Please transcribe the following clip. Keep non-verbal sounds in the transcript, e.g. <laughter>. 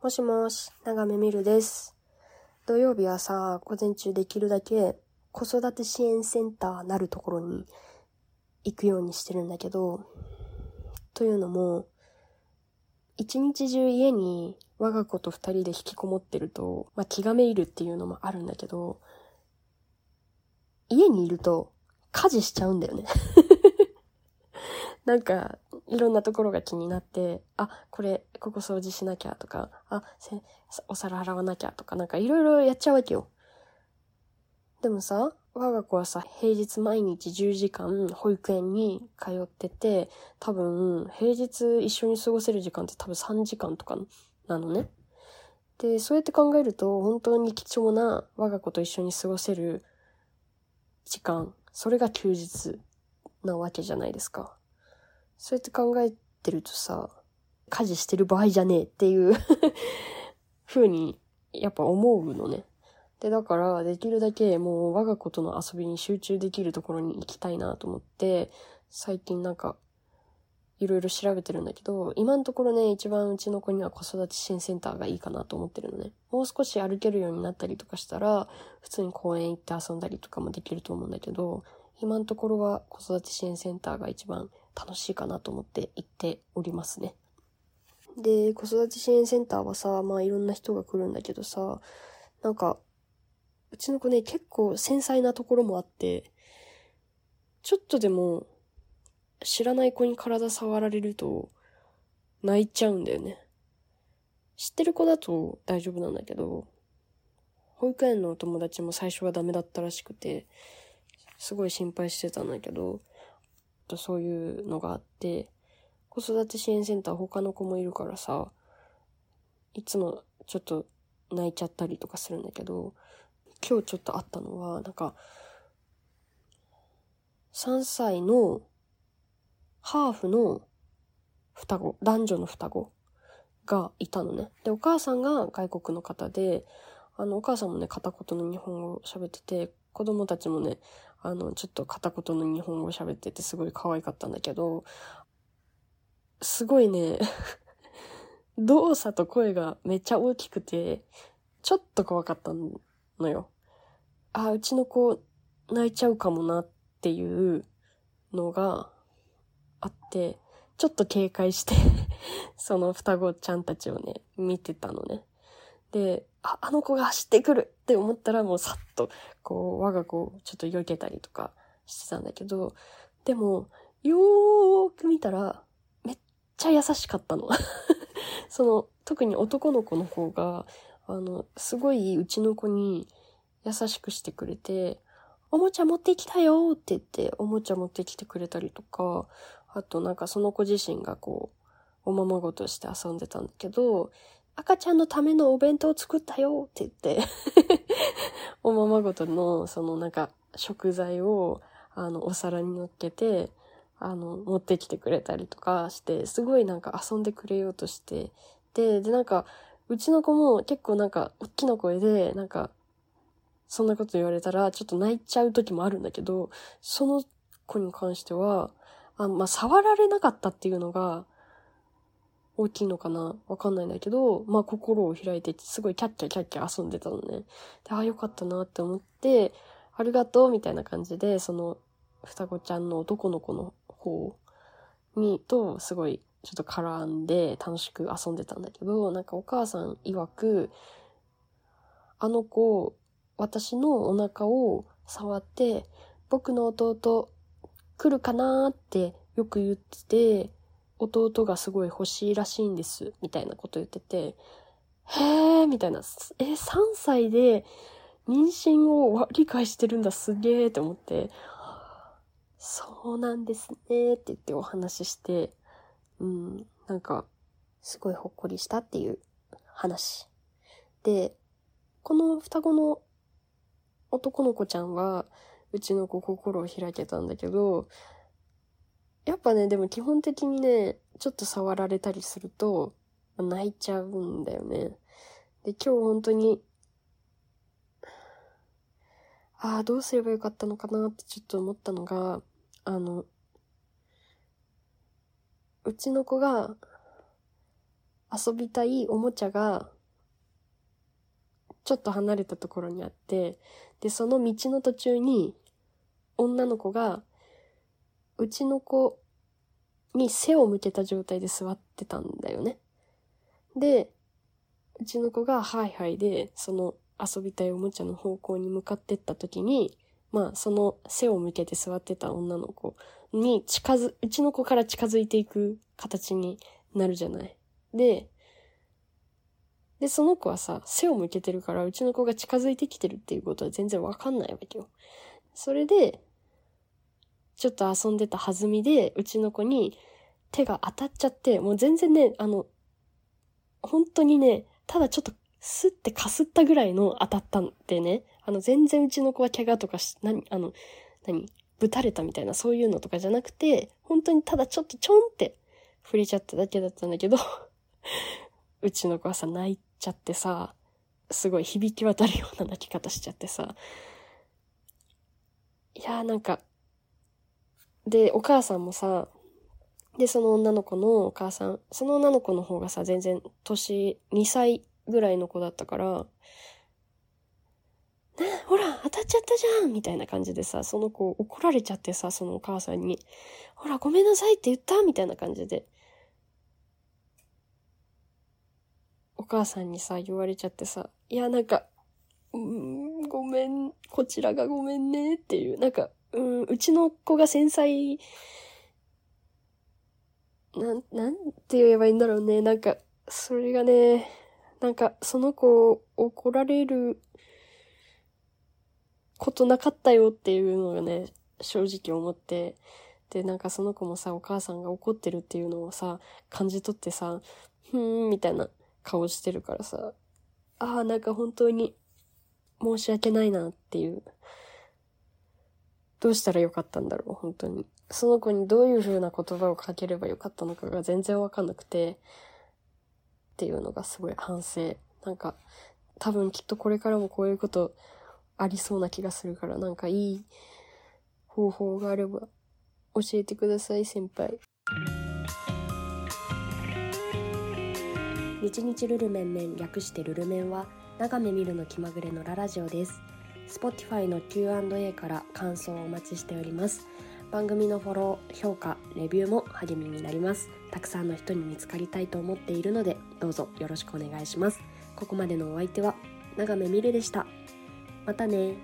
もしもし、長めみるです。土曜日はさ、午前中できるだけ子育て支援センターなるところに行くようにしてるんだけど、というのも、一日中家に我が子と二人で引きこもってると、まあ、気がめいるっていうのもあるんだけど、家にいると家事しちゃうんだよね。なんか、いろんなところが気になって、あ、これ、ここ掃除しなきゃとか、あ、せお皿洗わなきゃとか、なんかいろいろやっちゃうわけよ。でもさ、我が子はさ、平日毎日10時間保育園に通ってて、多分、平日一緒に過ごせる時間って多分3時間とかなのね。で、そうやって考えると、本当に貴重な我が子と一緒に過ごせる時間、それが休日なわけじゃないですか。そうやって考えてるとさ、家事してる場合じゃねえっていう <laughs> 風に、やっぱ思うのね。で、だから、できるだけもう我が子との遊びに集中できるところに行きたいなと思って、最近なんか、いろいろ調べてるんだけど、今のところね、一番うちの子には子育て支援センターがいいかなと思ってるのね。もう少し歩けるようになったりとかしたら、普通に公園行って遊んだりとかもできると思うんだけど、今のところは子育て支援センターが一番楽しいかなと思って行っておりますね。で、子育て支援センターはさ、まあいろんな人が来るんだけどさ、なんか、うちの子ね、結構繊細なところもあって、ちょっとでも知らない子に体触られると泣いちゃうんだよね。知ってる子だと大丈夫なんだけど、保育園のお友達も最初はダメだったらしくて、すごい心配してたんだけど、とそういうのがあって、子育て支援センター他の子もいるからさ、いつもちょっと泣いちゃったりとかするんだけど、今日ちょっとあったのは、なんか、3歳のハーフの双子、男女の双子がいたのね。で、お母さんが外国の方で、あの、お母さんもね、片言の日本語を喋ってて、子供たちもね、あの、ちょっと片言の日本語喋っててすごい可愛かったんだけど、すごいね、<laughs> 動作と声がめっちゃ大きくて、ちょっと怖かったのよ。あ、うちの子泣いちゃうかもなっていうのがあって、ちょっと警戒して <laughs> その双子ちゃんたちをね、見てたのね。で、あ、あの子が走ってくるって思ったらもうさっと、こう、我が子をちょっと避けたりとかしてたんだけど、でも、よーく見たら、めっちゃ優しかったの。<laughs> その、特に男の子の方が、あの、すごいうちの子に優しくしてくれて、おもちゃ持ってきたよって言って、おもちゃ持ってきてくれたりとか、あとなんかその子自身がこう、おままごとして遊んでたんだけど、赤ちゃんのためのお弁当作ったよって言って、<laughs> おままごとのそのなんか食材をあのお皿に乗っけて、あの持ってきてくれたりとかして、すごいなんか遊んでくれようとして、で、でなんかうちの子も結構なんか大きな声で、なんかそんなこと言われたらちょっと泣いちゃう時もあるんだけど、その子に関しては、あまあ、触られなかったっていうのが、大きいのかな？わかんないんだけど、まあ、心を開いて、すごいキャッキャキャッキャ遊んでたのね。で、ああ、よかったなって思って、ありがとうみたいな感じで、その、双子ちゃんの男の子の方に、と、すごい、ちょっと絡んで楽しく遊んでたんだけど、なんかお母さん曰く、あの子、私のお腹を触って、僕の弟、来るかなーってよく言ってて、弟がすごい欲しいらしいんです、みたいなこと言ってて、へー、みたいな、え、3歳で妊娠を理解してるんだ、すげーって思って、そうなんですねって言ってお話しして、うん、なんか、すごいほっこりしたっていう話。で、この双子の男の子ちゃんは、うちの子心を開けたんだけど、やっぱね、でも基本的にね、ちょっと触られたりすると、泣いちゃうんだよね。で、今日本当に、ああ、どうすればよかったのかなってちょっと思ったのが、あの、うちの子が、遊びたいおもちゃが、ちょっと離れたところにあって、で、その道の途中に、女の子が、うちの子に背を向けた状態で座ってたんだよね。で、うちの子がはいはいで、その遊びたいおもちゃの方向に向かってった時に、まあ、その背を向けて座ってた女の子に近づ、うちの子から近づいていく形になるじゃない。で、で、その子はさ、背を向けてるから、うちの子が近づいてきてるっていうことは全然わかんないわけよ。それで、ちょっと遊んでた弾みで、うちの子に手が当たっちゃって、もう全然ね、あの、本当にね、ただちょっとスッてかすったぐらいの当たったんでね、あの、全然うちの子は怪我とかし、何、あの、何、ぶたれたみたいなそういうのとかじゃなくて、本当にただちょっとちょんって触れちゃっただけだったんだけど <laughs> うちの子はさ、泣いちゃってさ、すごい響き渡るような泣き方しちゃってさ、いやーなんか、で、お母さんもさ、で、その女の子のお母さん、その女の子の方がさ、全然年2歳ぐらいの子だったから、ねほら、当たっちゃったじゃんみたいな感じでさ、その子怒られちゃってさ、そのお母さんに、ほら、ごめんなさいって言ったみたいな感じで。お母さんにさ、言われちゃってさ、いや、なんか、うん、ごめん、こちらがごめんねっていう、なんか、うん、うちの子が繊細、なん、なんて言えばいいんだろうね。なんか、それがね、なんか、その子怒られることなかったよっていうのがね、正直思って、で、なんかその子もさ、お母さんが怒ってるっていうのをさ、感じ取ってさ、ふーん、みたいな顔してるからさ、ああ、なんか本当に申し訳ないなっていう。どうしたらよかったんだろう、本当に。その子にどういう風な言葉をかければよかったのかが全然わかんなくて、っていうのがすごい反省。なんか、多分きっとこれからもこういうことありそうな気がするから、なんかいい方法があれば教えてください、先輩。日日ルルメンメン略してルルメンは、長め見るの気まぐれのララジオです。Spotify の Q&A から感想をお待ちしております。番組のフォロー、評価、レビューも励みになります。たくさんの人に見つかりたいと思っているので、どうぞよろしくお願いします。ここまでのお相手は、長めみるでした。またね